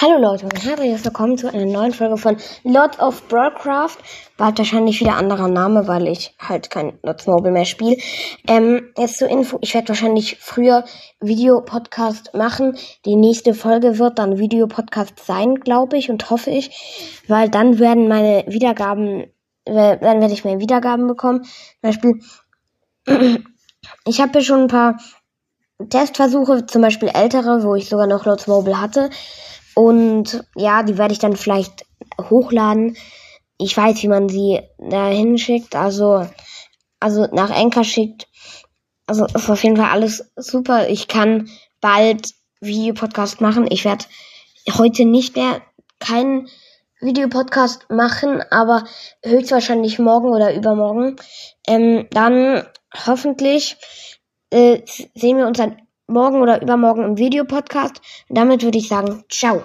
Hallo Leute und herzlich willkommen zu einer neuen Folge von Lords of Broadcraft. Bald wahrscheinlich wieder anderer Name, weil ich halt kein Lots Mobile mehr spiele. Ähm, jetzt zur Info, ich werde wahrscheinlich früher Videopodcast machen. Die nächste Folge wird dann Videopodcast sein, glaube ich und hoffe ich, weil dann werden meine Wiedergaben, dann werde ich mehr Wiedergaben bekommen. Zum Beispiel, ich habe hier schon ein paar Testversuche, zum Beispiel ältere, wo ich sogar noch Lots Mobile hatte. Und ja, die werde ich dann vielleicht hochladen. Ich weiß, wie man sie dahin schickt. Also, also nach Enker schickt. Also ist auf jeden Fall alles super. Ich kann bald Videopodcast machen. Ich werde heute nicht mehr keinen Videopodcast machen, aber höchstwahrscheinlich morgen oder übermorgen. Ähm, dann hoffentlich äh, sehen wir uns dann morgen oder übermorgen im Videopodcast. Damit würde ich sagen, ciao.